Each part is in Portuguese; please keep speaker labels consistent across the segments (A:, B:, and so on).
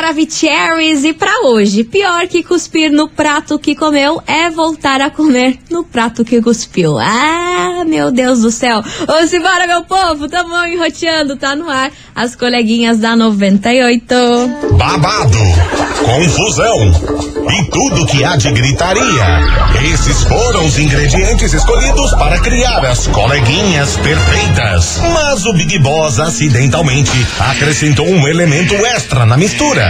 A: Maravicheries e pra hoje, pior que cuspir no prato que comeu é voltar a comer no prato que cuspiu. Ah, meu Deus do céu. Ô, simbora, meu povo, tamo enroteando, tá no ar. As coleguinhas da 98.
B: Babado, confusão e tudo que há de gritaria. Esses foram os ingredientes escolhidos para criar as coleguinhas perfeitas. Mas o Big Boss acidentalmente acrescentou um elemento extra na mistura: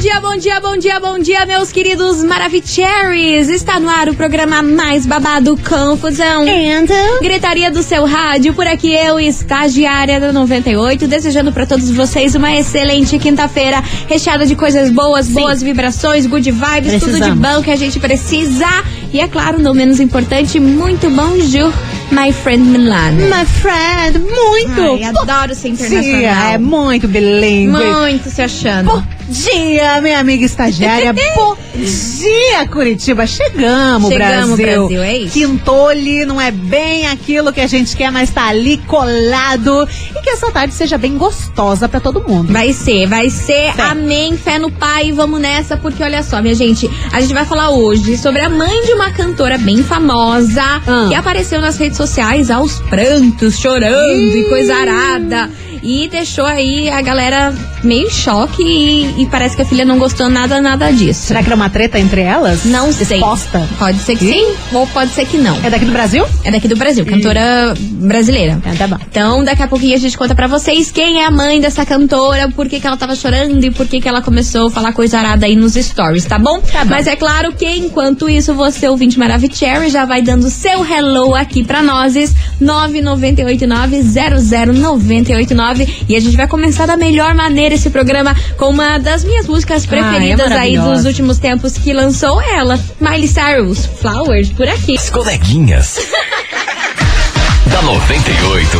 A: Bom dia, bom dia, bom dia, bom dia, bom meus queridos Maravicheries! Está no ar o programa mais babado Confusão.
C: Então,
A: Gritaria do seu rádio, por aqui eu, estagiária da 98, desejando para todos vocês uma excelente quinta-feira, recheada de coisas boas, boas vibrações, good vibes, tudo de
C: Precisamos.
A: bom que a gente precisa. E é claro, não menos importante, muito bonjour, my friend Milano.
C: my friend, muito.
A: Ai, adoro ser
C: Bom
A: internacional.
C: dia, é muito bilíngue.
A: Muito se achando.
C: Bom dia, minha amiga estagiária. Bom dia, Curitiba. Chegamos,
A: Chegamos,
C: Brasil.
A: Brasil, é isso.
C: Quintole não é bem aquilo que a gente quer, mas tá ali colado. E que essa tarde seja bem gostosa pra todo mundo.
A: Vai ser, vai ser.
C: Fé.
A: Amém, fé no pai. Vamos nessa, porque olha só, minha gente, a gente vai falar hoje sobre a mãe de uma cantora bem famosa
C: Ah.
A: que apareceu nas redes sociais aos prantos, chorando e coisa arada. E deixou aí a galera meio em choque e, e parece que a filha não gostou nada, nada disso.
C: Será que era uma treta entre elas?
A: Não sei.
C: Exposta?
A: Pode ser que sim, ou pode ser que não.
C: É daqui do Brasil?
A: É daqui do Brasil, cantora brasileira.
C: Ah, tá bom.
A: Então, daqui a pouquinho a gente conta pra vocês quem é a mãe dessa cantora, por que, que ela tava chorando e por que, que ela começou a falar coisa arada aí nos stories, tá bom?
C: Tá bom.
A: Mas é claro que enquanto isso, você, ouvinte Maravicherry, já vai dando seu hello aqui pra nós, 998900989 e a gente vai começar da melhor maneira esse programa com uma das minhas músicas preferidas aí
C: maravilhosa.
A: dos últimos tempos que lançou ela, Miley Cyrus, Flowers, por aqui.
D: As coleguinhas. da 98.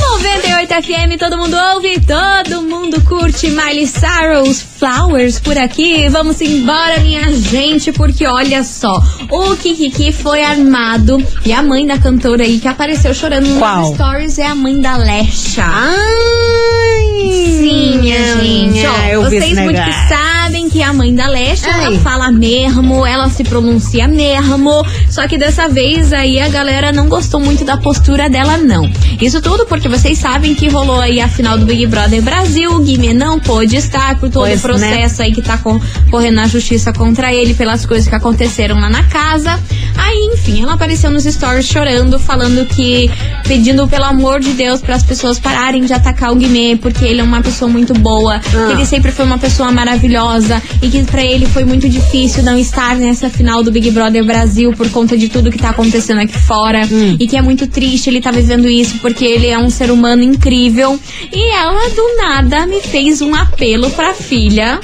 A: 98 FM, todo mundo ouve, todo mundo curte Miley Cyrus, Flowers por aqui. Vamos embora, minha gente, porque olha só, o Kikiki foi armado e a mãe da cantora aí que apareceu chorando
C: Qual?
A: nos stories é a mãe da Lesha.
C: Ai!
A: Sim, minha gente. Ó, vocês muito que sabem que a mãe da Leste, ela
C: Ai.
A: fala mesmo, ela se pronuncia mesmo. Só que dessa vez aí a galera não gostou muito da postura dela, não. Isso tudo porque vocês sabem que rolou aí a final do Big Brother Brasil. O Guimê não pôde estar por todo
C: Pois,
A: processo aí que tá co- correndo na justiça contra ele pelas coisas que aconteceram lá na casa. Aí, enfim, ela apareceu nos stories chorando, falando que pedindo pelo amor de Deus para as pessoas pararem de atacar o Guimê, porque ele é uma pessoa muito boa, que ele sempre foi uma pessoa maravilhosa e que pra ele foi muito difícil não estar nessa final do Big Brother Brasil por conta de tudo que tá acontecendo aqui fora e que é muito triste ele tá vivendo isso porque ele é um ser humano incrível. E ela do nada me fez um apelo pra filha.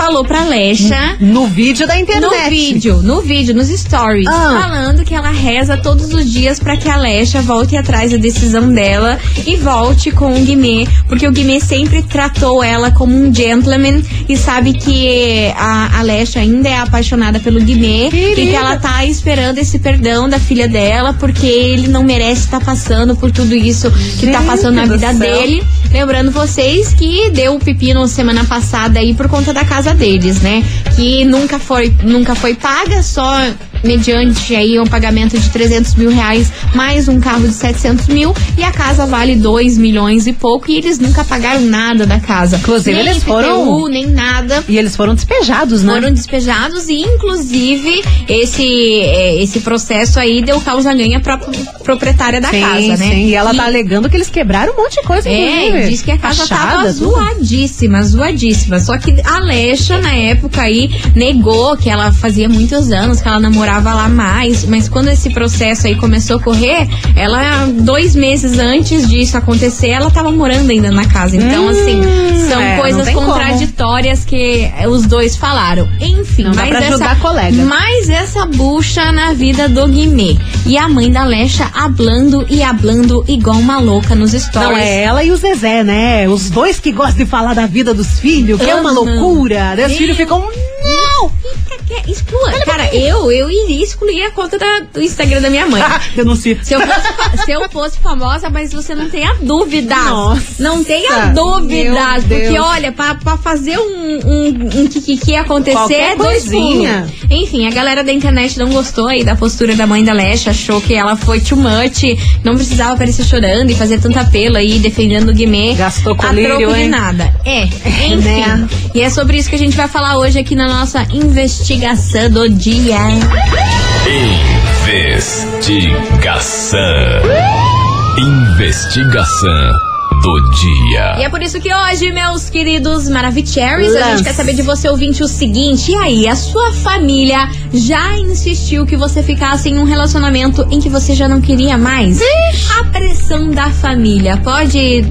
A: Falou pra Lesha
C: No vídeo da internet.
A: no vídeo, no vídeo, nos stories,
C: Ah.
A: falando que ela reza todos os dias pra que a Lesha volte atrás da decisão dela e volte com o Guimê, porque o Guimê sempre tratou ela como um gentleman e sabe que a, a Lesha ainda é apaixonada pelo Guimê e que
C: Querida.
A: ela tá esperando esse perdão da filha dela, porque ele não merece estar passando por tudo isso que tá
C: Gente
A: passando na vida dele. Lembrando vocês que deu o pepino semana passada aí por conta da casa deles, né? Que nunca foi, nunca foi paga, só mediante aí um pagamento de 300 mil reais, mais um carro de 700 mil, e a casa vale 2 milhões e pouco, e eles nunca pagaram nada da casa.
C: Inclusive,
A: nem
C: eles
A: IPTU,
C: foram-
A: nem nada.
C: E eles foram despejados, né?
A: Foram despejados e, inclusive, esse, é, esse processo aí deu causa ganha pra proprietária da
C: sim,
A: casa, né?
C: sim. E ela tá alegando que eles quebraram um monte de coisa,
A: É, diz que a casa
C: Fachada,
A: tava
C: tudo.
A: zoadíssima, zoadíssima. Só que a Lecha, na época aí, negou que ela fazia muitos anos que ela namorava lá mais. Mas quando esse processo aí começou a correr, ela, dois meses antes disso acontecer, ela tava morando ainda na casa. Então, assim, são
C: é,
A: coisas
C: tem como.
A: contraditórias que os dois falaram. Enfim,
C: Não dá
A: mas
C: pra
A: essa,
C: colega.
A: mais essa bucha na vida do Guimê. e a mãe da Lecha hablando e hablando igual uma louca nos stories.
C: Não, é ela e o Zezé, né? Os dois que gostam de falar da vida dos filhos, que é uma loucura. Os filhos ficam. Não!
A: Que- Exclua. Cara, eu, eu iria excluir a conta da- do Instagram da minha mãe.
C: Denuncia.
A: Se eu, fosse, se eu fosse famosa, mas você não tenha dúvidas.
C: Nossa,
A: não tenha dúvidas. Porque,
C: Deus.
A: olha, pra, pra fazer um, um, um kikiki acontecer
C: Qualquer
A: é dois
C: coisinha.
A: Enfim, a galera da internet não gostou aí da postura da mãe da Leste, achou que ela foi too much, não precisava aparecer chorando e fazer tanta apelo aí, defendendo o Guimê.
C: Gastou
A: a
C: colírio,
A: troco de nada. É, enfim.
C: né?
A: E é sobre isso que a gente vai falar hoje aqui na nossa investigação do dia.
D: Investigação. Investigação do dia.
A: E é por isso que hoje, meus queridos Maravicheries, a gente quer saber de você, ouvinte, o seguinte. E aí, a sua família já insistiu que você ficasse em um relacionamento em que você já não queria mais? A pressão da família pode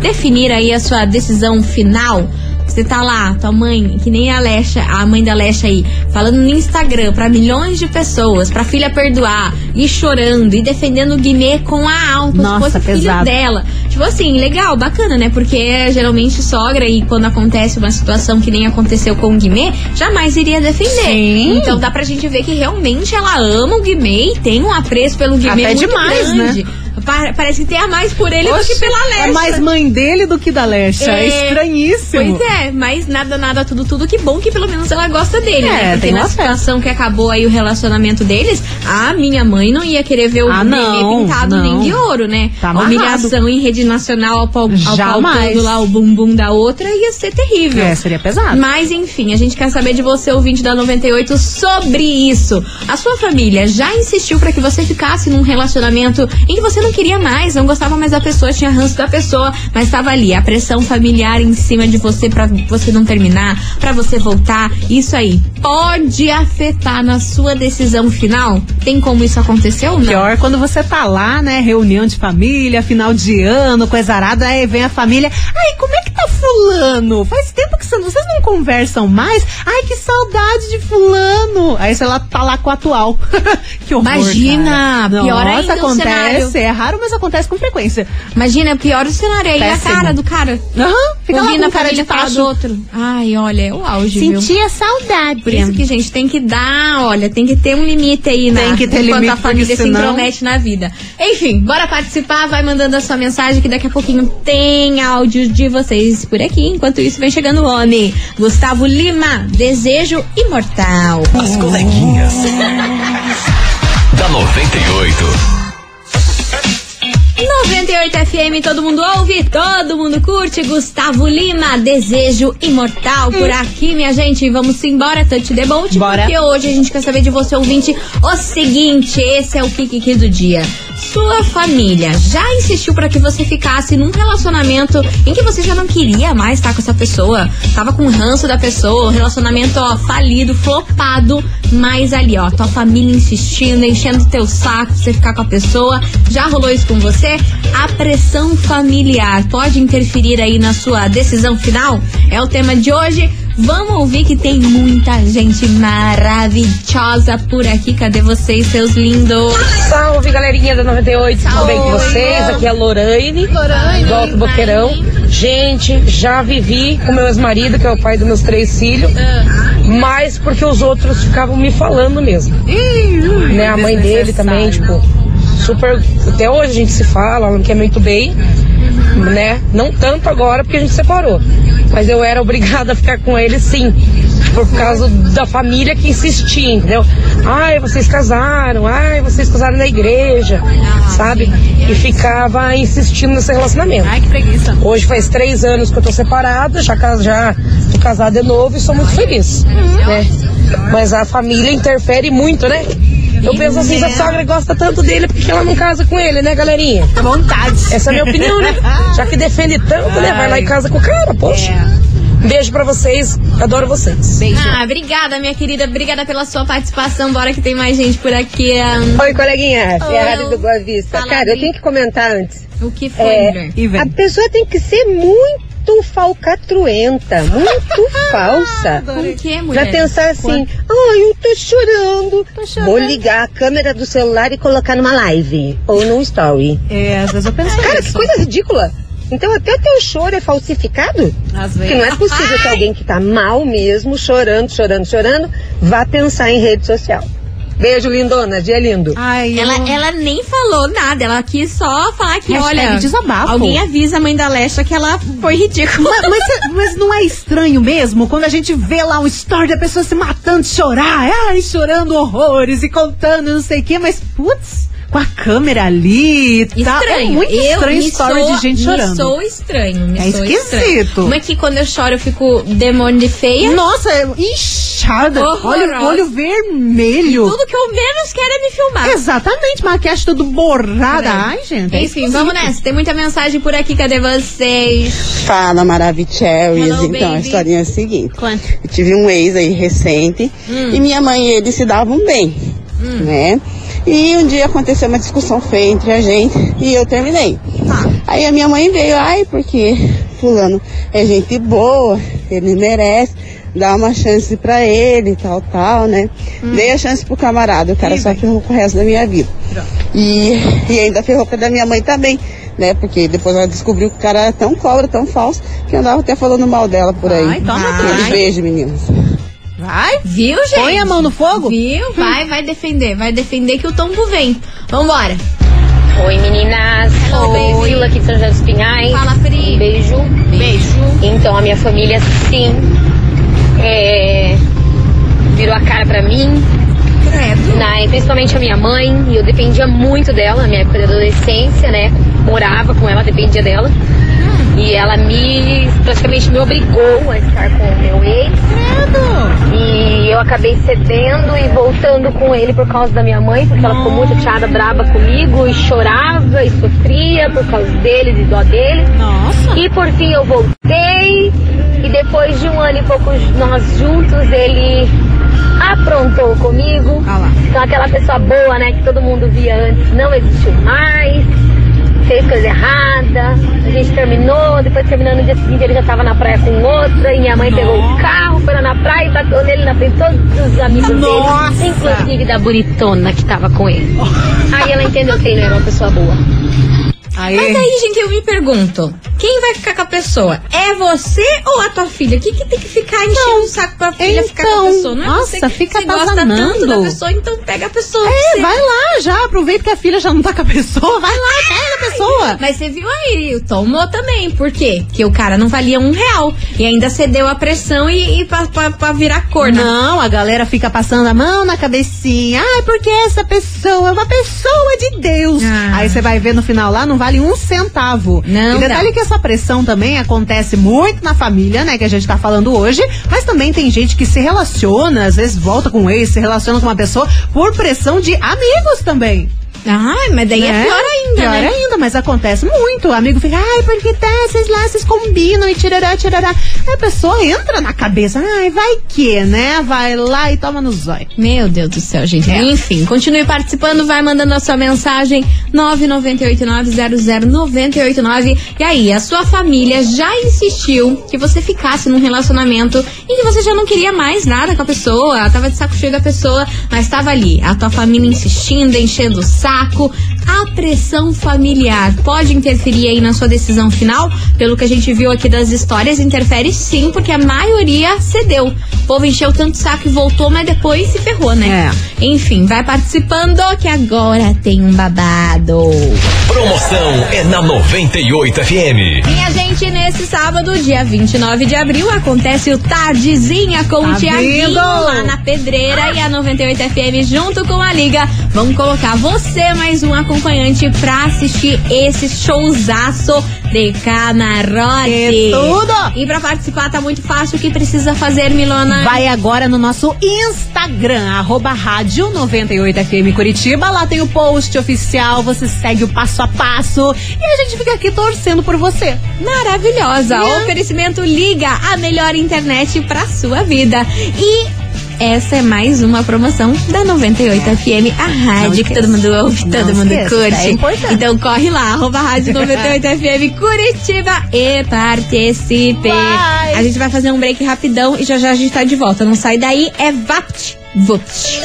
A: definir aí a sua decisão final? Você tá lá, tua mãe, que nem a Lecha, a mãe da Lecha aí, falando no Instagram pra milhões de pessoas, pra filha perdoar, e chorando, e defendendo o Guimê com a alma, como se
C: Nossa,
A: fosse filho
C: pesado.
A: dela. Tipo assim, legal, bacana, né? Porque geralmente sogra e quando acontece uma situação que nem aconteceu com o Guimê, jamais iria defender.
C: Sim.
A: Então dá pra gente ver que realmente ela ama o Guimê e tem um apreço pelo Guimê
C: Até
A: muito
C: demais,
A: grande. Pa- Parece que tem a mais por ele do
C: Oxe,
A: que pela Lecha.
C: É mais mãe dele do que da Lecha. É,
A: É,
C: estranhíssimo.
A: Pois é, mas nada, nada, tudo, tudo. Que bom que pelo menos ela gosta dele,
C: É,
A: né? Porque
C: tem
A: na
C: uma fé.
A: situação que acabou aí o relacionamento deles, a minha mãe não ia querer ver o
C: Ah, não,
A: pintado
C: não.
A: nem de ouro, né?
C: Tá
A: a humilhação em rede nacional ao, pau, ao pautando lá o bumbum da outra ia ser terrível.
C: É, seria pesado.
A: Mas enfim, a gente quer saber de você, ouvinte da 98, sobre isso. A sua família já insistiu pra que você ficasse num relacionamento em que você não queria mais, não gostava mais da pessoa, tinha ranço da pessoa, mas estava ali, a pressão familiar em cima de você pra você não terminar, pra você voltar. Isso aí pode afetar na sua decisão final? Tem como isso acontecer ou não?
C: Pior quando você tá lá, né? Reunião de família, final de ano, coisa arada, aí vem a família. Ai, como é que tá fulano? Faz tempo que você- vocês não conversam mais. Ai, que saudade de fulano. Aí você lá tá lá com o atual. que horror,
A: Imagina,
C: cara.
A: pior
C: Nossa,
A: ainda o
C: acontece.
A: cenário.
C: É raro, mas acontece com frequência.
A: Imagina, pior o cenário aí, a
C: Péssimo.
A: cara do cara.
C: Aham, fica lá
A: Ouvindo
C: com
A: a
C: cara de tacho.
A: do outro. Ai, olha, é o auge, viu?
C: Sentia saudade.
A: Por isso que, gente, tem que dar, olha, tem que ter um limite aí, né?
C: Tem que ter
A: Enquanto
C: limite,
A: a família
C: porque
A: se intromete na vida. Enfim, bora participar, vai mandando a sua mensagem que daqui a pouquinho tem áudio de vocês por aqui. Enquanto isso, vem chegando o homem. Gustavo Lima, Desejo Imortal.
D: As coleguinhas. Da 98.
A: 98 FM, todo mundo ouve, todo mundo curte. Gustavo Lima, Desejo Imortal por aqui, minha gente. Vamos embora, Touch the Boat.
C: Bora.
A: Porque hoje a gente quer saber de você, ouvinte, o seguinte: esse é o Kikiki do dia. Sua família já insistiu para que você ficasse num relacionamento em que você já não queria mais estar com essa pessoa? Tava com ranço da pessoa, relacionamento, ó, falido, flopado, mas ali, ó, tua família insistindo, enchendo teu saco pra você ficar com a pessoa. Já rolou isso com você? A pressão familiar pode interferir aí na sua decisão final? É o tema de hoje. Vamos ouvir que tem muita gente maravilhosa por aqui. Cadê vocês, seus lindos?
E: Salve galerinha da 98, tudo bem com vocês? Aqui é a Lorraine, do Alto Boqueirão. Gente, já vivi com meu ex-marido, que é o pai dos meus três filhos, mas porque os outros ficavam me falando mesmo. né? A mãe dele também, tipo, super. Até hoje a gente se fala, ela me quer muito bem, né? Não tanto agora porque a gente separou, mas eu era obrigada a ficar com ele sim. Por causa da família que insistia, entendeu? Ai, vocês casaram, ai, vocês casaram na igreja, sabe? E ficava insistindo nesse relacionamento.
C: Ai, que preguiça.
E: Hoje faz três anos que eu tô separada, já, já tô casada de novo e sou muito feliz, né? Mas a família interfere muito, né? Eu penso assim, se a sogra gosta tanto dele, por que ela não casa com ele, né, galerinha?
C: Vontade.
E: Essa é a minha opinião, né? Já que defende tanto, né? Vai lá e casa com o cara, poxa. Um beijo pra vocês, adoro vocês.
A: Ah, obrigada, minha querida. Obrigada pela sua participação. Bora que tem mais gente por aqui.
F: Oi, coleguinha, Ferrari
A: Oi.
F: do Boa Vista.
A: Fala,
F: Cara, eu tenho que comentar antes.
A: O que foi,
F: É. A pessoa tem que ser muito
E: muito falcatruenta, muito falsa.
A: Por que,
E: Pra
A: mulher?
E: pensar assim, ai, eu tô chorando.
C: chorando.
E: Vou ligar a câmera do celular e colocar numa live ou num story.
C: É, às vezes eu penso
E: Cara, que
C: isso.
E: coisa ridícula. Então até o teu choro é falsificado?
C: Às
E: Porque
C: vezes.
E: não é possível que alguém que tá mal mesmo, chorando, chorando, chorando, vá pensar em rede social. Beijo, lindona. Dia lindo.
C: Ai,
A: Ela,
C: eu-
A: ela nem falou nada, ela quis só falar que,
C: Hashtag
A: olha,
C: desabafo.
A: alguém avisa a mãe da Lesha que ela foi ridícula.
C: Mas, mas, mas não é estranho mesmo quando a gente vê lá um story da pessoa se matando de chorar, ai, chorando horrores e contando não sei o quê, mas putz, com a câmera ali e tal. É muito
A: eu
C: estranho
A: sou-
C: de gente
A: me
C: chorando.
A: sou estranho. Me
C: É
A: sou
C: esquisito.
A: Estranho. Uma que quando eu choro eu fico demônio de feia.
C: Nossa, é inchada,
A: Horrorosa.
C: olho, olho vermelho.
A: Tudo que eu menos quero é me filmar.
C: Exatamente, maquiagem tudo borrada. Ai, gente. é
A: Enfim, vamos nessa. Tem muita mensagem por aqui. Cadê vocês?
F: Fala, Maravicheries.
A: Hello,
F: Então, a
A: baby.
F: historinha é a seguinte.
A: Quanto?
F: Eu tive um ex aí recente e minha mãe e ele se davam bem, né? E um dia aconteceu uma discussão feia entre a gente e eu terminei. Aí a minha mãe veio, ai, porque fulano é gente boa, ele merece, dá uma chance pra ele, tal, tal, né? Dei a chance pro camarada, o cara só ferrou com o resto da minha vida. E, e ainda ferrou com a da minha mãe também, né? Porque depois ela descobriu que o cara era tão cobra, tão falso, que andava até falando mal dela por aí.
C: Ai, toma
A: Ai.
F: Aquele beijo, meninas.
C: Vai,
A: Viu, gente?
C: põe a mão no fogo.
A: Viu? Vai, vai defender. Vai defender que o tombo vem. Vambora.
G: Oi meninas,
A: Hello,
G: Oi. Priscila aqui de São José dos Pinhais.
A: Fala, Pri.
G: Um beijo.
A: Beijo.
G: Então a minha família sim é, virou a cara pra mim,
A: Credo.
G: na, principalmente a minha mãe, e eu dependia muito dela na minha época de adolescência, né? Morava com ela, dependia dela. E ela me praticamente me obrigou a estar com o meu ex. E eu acabei cedendo e voltando com ele por causa da minha mãe, porque ela ficou muito chateada, braba comigo e chorava e sofria por causa dele, de dó dele.
C: Nossa.
G: E por fim eu voltei e depois de um ano e pouco nós juntos ele aprontou comigo.
C: Ah lá.
G: Então aquela pessoa boa, né, que todo mundo via antes, não existiu mais. Fez coisa errada, a gente terminou, depois terminando no dia seguinte ele já tava na praia com outra, e minha mãe pegou o carro, foi lá na praia e bateu nele na frente todos os amigos
C: Nossa!
G: dele, inclusive da buritona que tava com ele. Aí ela entendeu que ele não era uma pessoa boa.
C: Aí,
A: Mas aí, gente, eu me pergunto: quem vai ficar com a pessoa? É você ou a tua filha? O que, que tem que ficar enchendo o saco pra filha ficar com a
C: então,
A: pessoa? Não é
C: nossa,
A: você
C: fica
A: você gosta tanto da pessoa, então pega a pessoa.
C: É, vai lá já, aproveita que a filha já não tá com a pessoa, vai lá, pega a pessoa.
A: Mas você viu aí, tomou também. Por quê? Porque o cara não valia um real. E ainda cedeu a pressão e, e pra, pra, pra virar corna.
C: Não, a galera fica passando a mão na cabecinha. Ai, porque essa pessoa é uma pessoa de Deus.
A: Ah.
C: Aí você vai ver no final lá, não vale um centavo.
A: Não
C: e detalhe que essa pressão também acontece muito na família, né? Que a gente tá falando hoje. Mas também tem gente que se relaciona, às vezes volta com um ex, se relaciona com uma pessoa por pressão de amigos também.
A: Ai, mas daí é
C: né?
A: pior ainda,
C: Pior
A: né?
C: Mas acontece muito. O amigo fica, ai, porque tá, vocês lá, vocês combinam e tirará, tirará. Aí a pessoa entra na cabeça, ai, vai que, né? Vai lá e toma no zóio.
A: Meu Deus do céu, gente.
C: É.
A: Enfim, continue participando, vai mandando a sua mensagem 998900989. E aí, a sua família já insistiu que você ficasse num relacionamento e que você já não queria mais nada com a pessoa, ela tava de saco cheio da pessoa, mas tava ali, a tua família insistindo, enchendo o saco. A pressão familiar pode interferir aí na sua decisão final? Pelo que a gente viu aqui das histórias, interfere sim, porque a maioria cedeu. O povo encheu tanto saco e voltou, mas depois se ferrou, né? Enfim, vai participando que agora tem um babado.
D: Promoção é na 98 FM.
A: Minha gente, nesse sábado, dia 29 de abril, acontece o Tardezinha com
C: Tá
A: o Tiaguinho lá na Pedreira e a 98 FM junto com a Liga. Vamos colocar você mais um acompanhante pra assistir esse showzaço de camarote.
C: É tudo!
A: E pra participar tá muito fácil. O que precisa fazer, Milona?
C: Vai agora no nosso Instagram, arroba rádio 98FM Curitiba. Lá tem o post oficial, você segue o passo a passo e a gente fica aqui torcendo por você.
A: Maravilhosa.
C: Yeah.
A: Oferecimento Liga, a melhor internet pra sua vida. E essa é mais uma promoção da 98 FM, a rádio que todo mundo ouve, todo
C: Não
A: mundo
C: esqueça,
A: curte.
C: é importante.
A: então corre lá, arroba rádio 98 FM Curitiba e participe.
C: Vai.
A: A gente vai fazer um break rapidão e já já a gente tá de volta. Não sai daí, é VAPT. VUPT.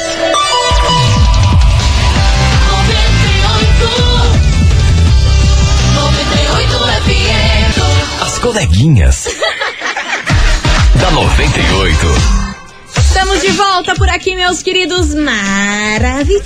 D: As coleguinhas. da 98.
A: Estamos de volta por aqui, meus queridos Maravicheries.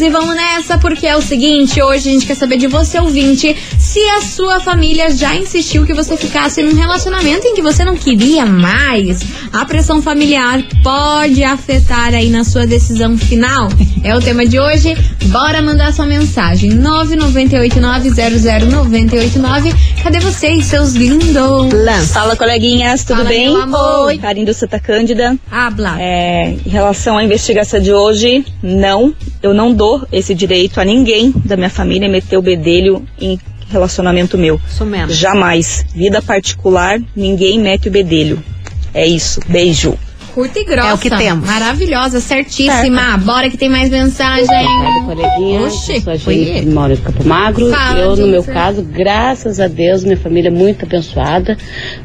A: E vamos nessa, porque é o seguinte: hoje a gente quer saber de você, ouvinte, se a sua família já insistiu que você ficasse num relacionamento em que você não queria mais. A pressão familiar pode afetar aí na sua decisão final. É o tema de hoje. Bora mandar sua mensagem: 998900989. Cadê vocês, seus lindos?
H: Fala, coleguinhas, tudo
A: Fala,
H: bem? Oi. Carinho Santa Cândida.
A: Habla.
H: É, em relação à investigação de hoje, não, eu não dou esse direito a ninguém da minha família meter o bedelho em relacionamento meu.
C: Isso mesmo.
H: Jamais. Vida particular, ninguém mete o bedelho. É isso. Beijo.
A: Curta e grossa.
C: É o que temos.
A: Maravilhosa, certíssima. Bora que tem mais mensagem.
I: coleguinha,
A: Oxi,
I: eu sou a moro em Campo Magro.
A: Fala,
I: eu, no meu caso, graças a Deus, minha família é muito abençoada.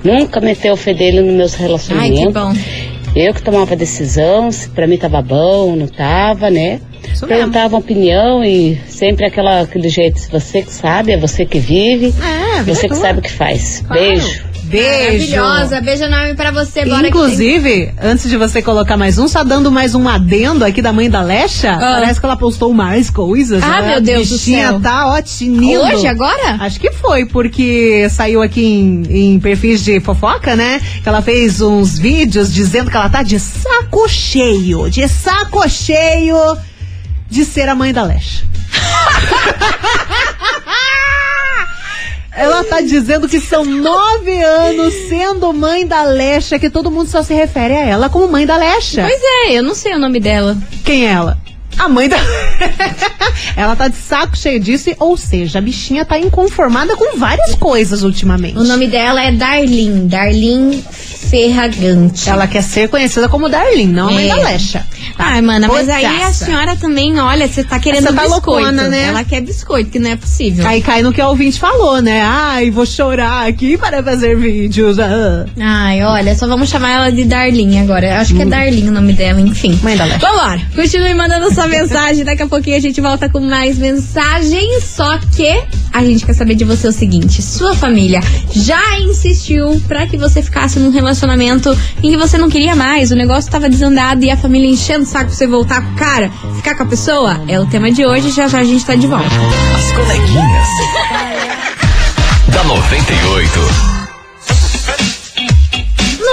I: Nunca meteu o fedelho nos meus
A: Ai,
I: relacionamentos.
A: que bom.
I: Eu que tomava decisão, se pra mim tava bom, não tava, né? Perguntava opinião e sempre aquela, aquele jeito, você que sabe, é você que vive,
C: É,
I: você que
C: tua.
I: sabe o que faz.
C: Claro.
I: Beijo.
C: Beijo.
A: Maravilhosa. Beijo enorme pra você. Bora que tem-
C: Inclusive, antes de você colocar mais um, só dando mais um adendo aqui da mãe da Lecha,
A: Ah.
C: parece que ela postou mais coisas.
A: Ah,
C: né?
A: meu Deus do céu.
C: tá ó, tinindo.
A: Hoje, agora?
C: Acho que foi, porque saiu aqui em, em perfis de fofoca, né? Que ela fez uns vídeos dizendo que ela tá de saco cheio, de saco cheio de ser a mãe da Lecha. Ela tá dizendo que são nove anos sendo mãe da Lecha, que todo mundo só se refere a ela como mãe da Lecha.
A: Pois é, eu não sei o nome dela.
C: Quem é ela? A mãe da. ela tá de saco cheio disso, ou seja, a bichinha tá inconformada com várias coisas ultimamente.
A: O nome dela é Darlene. Darlene Ferragante.
C: Ela quer ser conhecida como Darlene, não a mãe
A: É.
C: da Lecha. Tá?
A: Ai, mana, mas aí a senhora também, olha, você tá querendo
C: Essa tá
A: biscoito.
C: loucona, né?
A: Ela quer biscoito, que não é possível.
C: Aí cai no que a ouvinte falou, né? Ai, vou chorar aqui para fazer vídeos. Ah.
A: Ai, olha, só vamos chamar ela de Darlene agora. Acho que é Darlene o nome dela, enfim.
C: Hum. Mãe da Lecha.
A: Vambora. Continue mandando sua mensagem. Daqui a pouquinho a gente volta com mais mensagens. Só que a gente quer saber de você o seguinte: sua família já insistiu pra que você ficasse num relacionamento em que você não queria mais, o negócio tava desandado e a família enchendo o saco pra você voltar com o cara, ficar com a pessoa? É o tema de hoje. Já já a gente tá de volta.
D: As coleguinhas. da 98.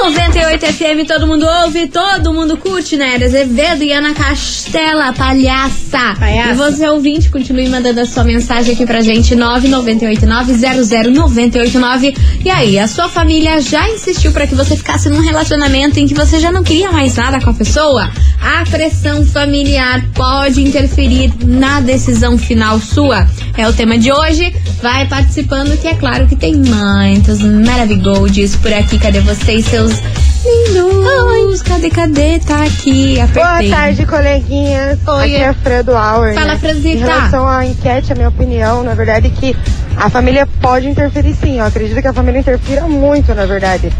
A: 98 FM, todo mundo ouve, todo mundo curte, né? Azevedo e Ana Castela, palhaça.
C: Palhaça.
A: E você, ouvinte, continue mandando a sua mensagem aqui pra gente, 998900989. E aí, a sua família já insistiu pra que você ficasse num relacionamento em que você já não queria mais nada com a pessoa? A pressão familiar pode interferir na decisão final sua. É o tema de hoje. Vai participando, que é claro que tem muitos maravilhosos por aqui. Cadê vocês, seus lindos? Cadê, cadê? Tá aqui, apertei.
J: Boa tarde, coleguinhas.
A: Oi.
J: Aqui é a Fredo Auer.
A: Fala,
J: né?
A: Franzita.
J: Em relação à enquete, a minha opinião, na verdade, é que a família pode interferir sim. Eu acredito que a família interfira muito, na verdade.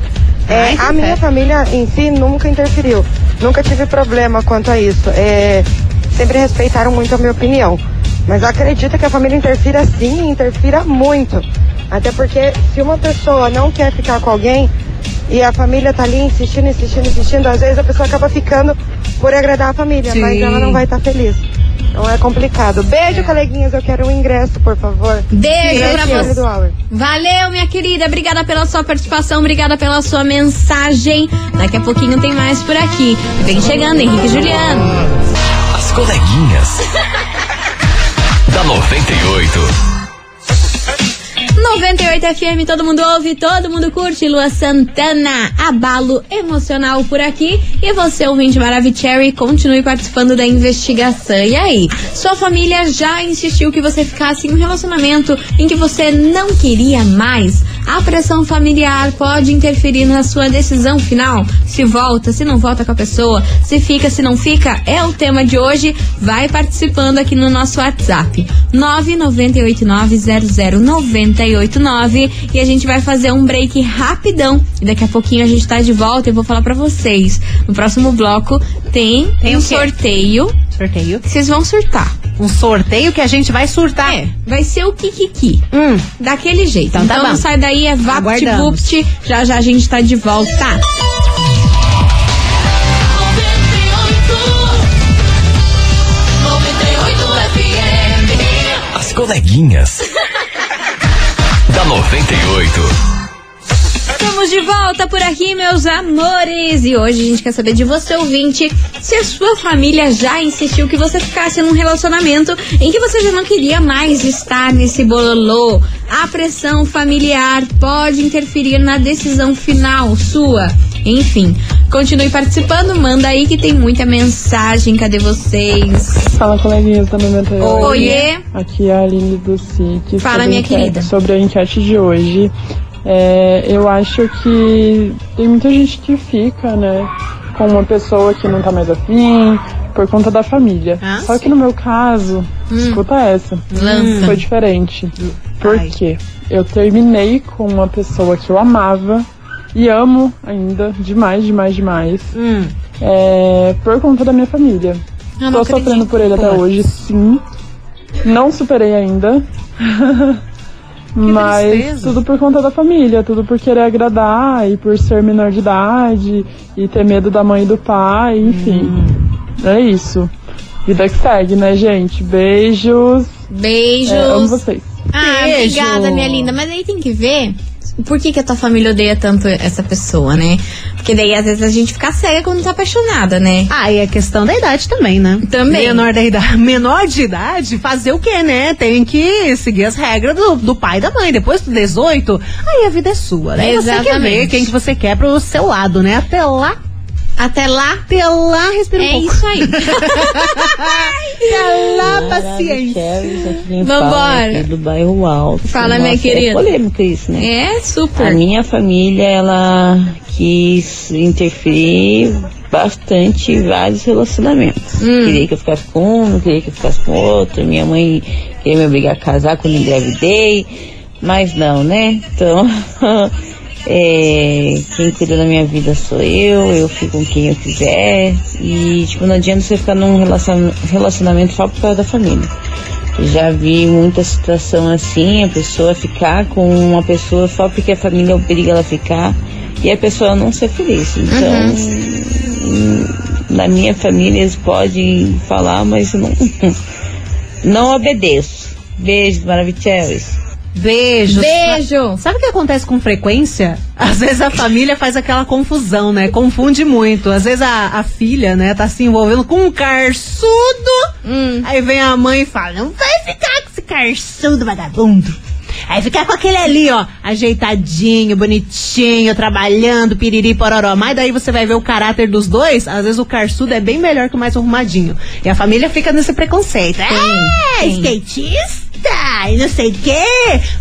J: É,
C: Ai,
J: a minha família em si nunca interferiu. Nunca tive problema quanto a isso. É, sempre respeitaram muito a minha opinião. Mas eu acredito que a família interfira sim, e interfira muito. Até porque se uma pessoa não quer ficar com alguém e a família tá ali insistindo, insistindo, insistindo, às vezes a pessoa acaba ficando por agradar a família,
C: Sim.
J: mas ela não vai estar feliz. Então é complicado. Beijo, coleguinhas. Eu quero um ingresso, por favor.
A: Beijo pra você. Valeu, minha querida. Obrigada pela sua participação, obrigada pela sua mensagem. Daqui a pouquinho tem mais por aqui. Vem chegando, Henrique e Juliano.
D: As coleguinhas. da 98.
A: 98 FM, todo mundo ouve, todo mundo curte. Lua Santana, abalo emocional por aqui. E você, ouvinte Maravicherry, continue participando da investigação. E aí, sua família já insistiu que você ficasse em um relacionamento em que você não queria mais? A pressão familiar pode interferir na sua decisão final. Se volta, se não volta com a pessoa, se fica, se não fica, é o tema de hoje. Vai participando aqui no nosso WhatsApp. 998900989 e a gente vai fazer um break rapidão. E daqui a pouquinho a gente tá de volta e eu vou falar pra vocês. No próximo bloco tem,
C: Tem
A: um sorteio.
C: Sorteio.
A: Vocês vão surtar.
C: Um sorteio que a gente vai surtar.
A: É, vai ser o Kikiki.
C: Hum.
A: Daquele jeito.
C: Então
A: Então,
C: tá bom.
A: não sai daí, é. VaptVupt. Já já a gente tá de volta.
D: As coleguinhas. da 98.
A: Estamos de volta por aqui, meus amores. E hoje a gente quer saber de você, ouvinte, se a sua família já insistiu que você ficasse num relacionamento em que você já não queria mais estar nesse bololô. A pressão familiar pode interferir na decisão final sua. Enfim, continue participando, manda aí que tem muita mensagem. Cadê vocês?
K: Fala, coleguinhas da 98.
A: Oiê.
K: Aqui é a Aline do SIC.
A: Fala, minha
K: enquete-
A: querida.
K: Sobre a enquete de hoje. É, eu acho que tem muita gente que fica, né, com uma pessoa que não tá mais afim, por conta da família.
C: Ah,
K: Só que no meu caso, escuta essa.
A: Lança.
K: Foi diferente. Por quê? Eu terminei com uma pessoa que eu amava e amo ainda demais, demais, demais.
C: Hum.
K: É, por conta da minha família.
A: Eu
K: Tô sofrendo por ele até
C: Putz.
K: hoje, sim. Não superei ainda. Mas
C: tristeza.
K: tudo por conta da família, tudo por querer agradar e por ser menor de idade e ter medo da mãe e do pai, enfim.
C: Hum.
K: É isso. Vida que segue, né, gente? Beijos.
A: Beijos.
K: É, amo vocês.
A: Ah,
C: Beijo.
A: obrigada, minha linda. Mas aí tem que ver por que, que a tua família odeia tanto essa pessoa, né? Porque daí às vezes a gente fica cega quando tá apaixonada, né?
C: Ah, e é questão da idade também, né?
A: Também.
C: Menor da idade. Menor de idade, fazer o quê, né? Tem que seguir as regras do, do pai e da mãe. Depois do 18, aí a vida é sua, né? E Você quer ver
A: Exatamente.
C: quem que você quer pro seu lado, né? Até lá,
A: Até lá,
C: até lá, respira um
A: é
C: pouco.
A: isso aí.
C: Até lá, paciência.
A: Vambora.
L: Do bairro Alto.
A: Fala, minha
L: Nossa,
A: querida.
L: É polêmico isso, né?
A: É, super.
L: A minha família, ela quis interferir bastante em vários relacionamentos.
A: Hum.
L: Queria que eu ficasse com um, não queria que eu ficasse com outro. Minha mãe queria me obrigar a casar quando engravidei, mas não, né? Então, é, quem cuida da minha vida sou eu, eu fico com quem eu quiser. E, tipo, não adianta você ficar num relacion- relacionamento só por causa da família. Já vi muita situação assim, a pessoa ficar com uma pessoa só porque a família obriga ela a ficar e a pessoa não ser feliz. Então, hum, na minha família eles podem falar, mas eu não, não obedeço. Beijo, maravilhosos.
C: Beijo.
A: Beijo.
C: Sabe o que acontece com frequência? Às vezes a família faz aquela confusão, né? Confunde muito. Às vezes a, a filha, né, tá se envolvendo com um carçudo.
A: Hum.
C: Aí vem a mãe e fala: Não vai ficar com esse carçudo vagabundo. Aí fica com aquele ali, ó, ajeitadinho, bonitinho, trabalhando, piriri, pororó. Mas daí você vai ver o caráter dos dois, às vezes o carçudo é bem melhor que o mais arrumadinho. E a família fica nesse preconceito. é,
A: tem.
C: skatista! E não sei o quê.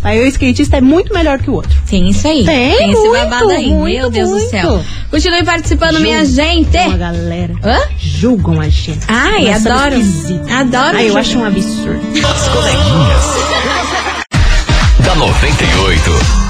C: Aí o skatista é muito melhor que o outro.
A: Tem isso aí.
C: Tem
A: esse
C: muito,
A: babado aí.
C: muito,
A: Meu Deus do
C: muito.
A: céu. Continue participando, minha gente.
C: Uma galera.
A: Hã?
C: Julgam a gente.
A: Ai,
C: somos
A: adoro.
C: esquisitos.
A: Adoro.
C: Ai, eu acho um absurdo.
D: As coleguinhas. da 98.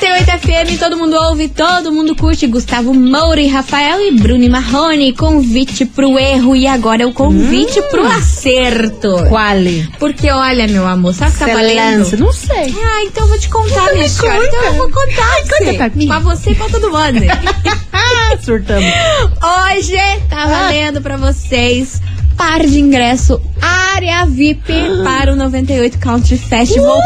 A: 98 FM, todo mundo ouve, todo mundo curte. Gustavo Moura e Rafael e Bruno e Marrone. Convite pro erro e agora é o convite pro acerto.
C: Quale?
A: Porque olha, meu amor, sabe o que tá valendo?
C: Não sei.
A: Ah, então eu vou te contar, minha senhora. Então eu vou contar
C: Ai, conta
A: você.
C: pra mim.
A: Pra você e pra todo mundo.
C: Ah, surtamos.
A: Hoje tá valendo pra vocês par de ingresso área VIP para o 98 Country Festival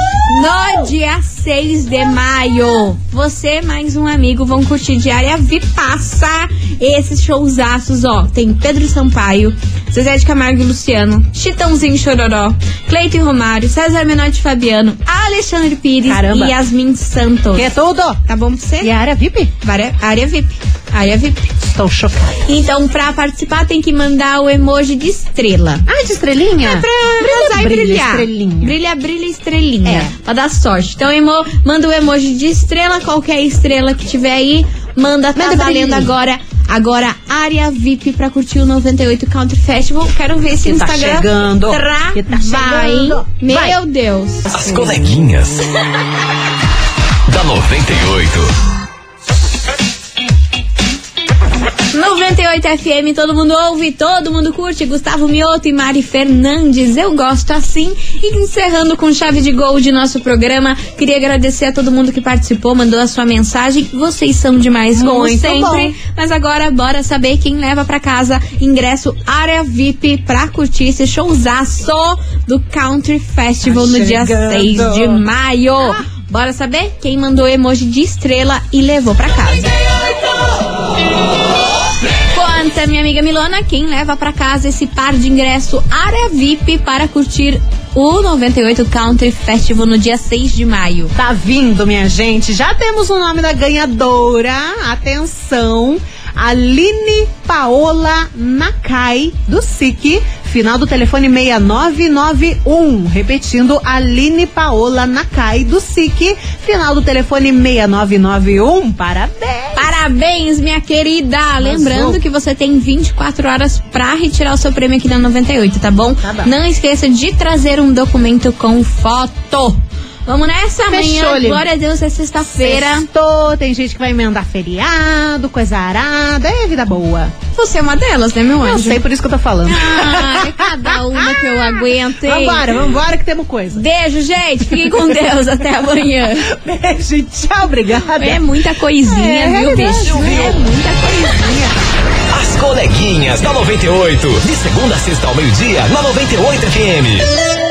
A: no dia 6 de maio. Você mais um amigo vão curtir de área VIP passa esses showzaços, ó. Tem Pedro Sampaio, Zezé de Camargo e Luciano, Chitãozinho Chororó, Cleiton Romário, César Menotti e Fabiano, Alexandre Pires
C: Caramba.
A: e Yasmin Santos.
C: Que é tudo.
A: Tá bom pra você?
C: E a área VIP?
A: Área, área VIP. Área VIP.
C: estou chocada.
A: Então, pra participar, tem que mandar o emoji de estrela.
C: Ah, de estrelinha?
A: É pra
C: Brilha,
A: arrasar e
C: brilha,
A: brilhar.
C: estrelinha.
A: Brilha, brilha, estrelinha.
C: É.
A: Pra dar sorte. Então, emo, manda o emoji de estrela, qualquer estrela que tiver aí. Manda, tá
C: Manda
A: valendo
C: brilho.
A: agora. Agora, área VIP pra curtir o 98 Country Festival. Quero ver se o
C: tá
A: Instagram
C: chegando.
A: trava,
C: Que tá
A: hein?
C: chegando.
A: Meu
C: Vai.
A: Deus.
D: As coleguinhas. da 98.
A: 98 FM, todo mundo ouve, todo mundo curte. Gustavo Mioto e Mari Fernandes, eu gosto assim. E encerrando com chave de gol de nosso programa, queria agradecer a todo mundo que participou, mandou a sua mensagem. Vocês são demais, como
C: Muito
A: sempre.
C: bom.
A: Mas agora, bora saber quem leva pra casa ingresso área VIP pra curtir esse showzaço do Country Festival
C: Tá
A: no dia
C: chegando.
A: 6 de maio. Bora saber quem mandou emoji de estrela e levou pra casa. Conta, minha amiga Milona, quem leva pra casa esse par de ingresso área VIP para curtir o 98 Country Festival no dia 6 de maio.
C: Tá vindo, minha gente. Já temos o nome da ganhadora. Atenção. Aline Paola Nakai, do SIC. Final do telefone 6991. Repetindo, Aline Paola Nakai, do SIC. Final do telefone 6991. Parabéns.
A: Parabéns, minha querida! Lembrando que você tem 24 horas pra retirar o seu prêmio aqui na 98, tá bom?
C: Tá bom.
A: Não esqueça de trazer um documento com foto. Vamos nessa? Amanhã,
C: Fechou, Lili.
A: glória a Deus, é sexta-feira.
C: Sextou, tem gente que vai emendar feriado, coisa arada. É vida boa.
A: Você é uma delas, né, meu
C: Eu
A: anjo?
C: sei, por isso que eu tô falando.
A: Ai, cada uma que eu aguento. hein?
C: Vambora, vambora que temos coisa.
A: Beijo, gente. Fiquem com Deus. Até amanhã.
C: Beijo, tchau, obrigada.
A: É muita coisinha,
C: É,
A: viu, bicho?
C: viu?
A: É muita coisinha.
D: As coleguinhas da 98. De segunda a sexta ao meio-dia, na 98 FM.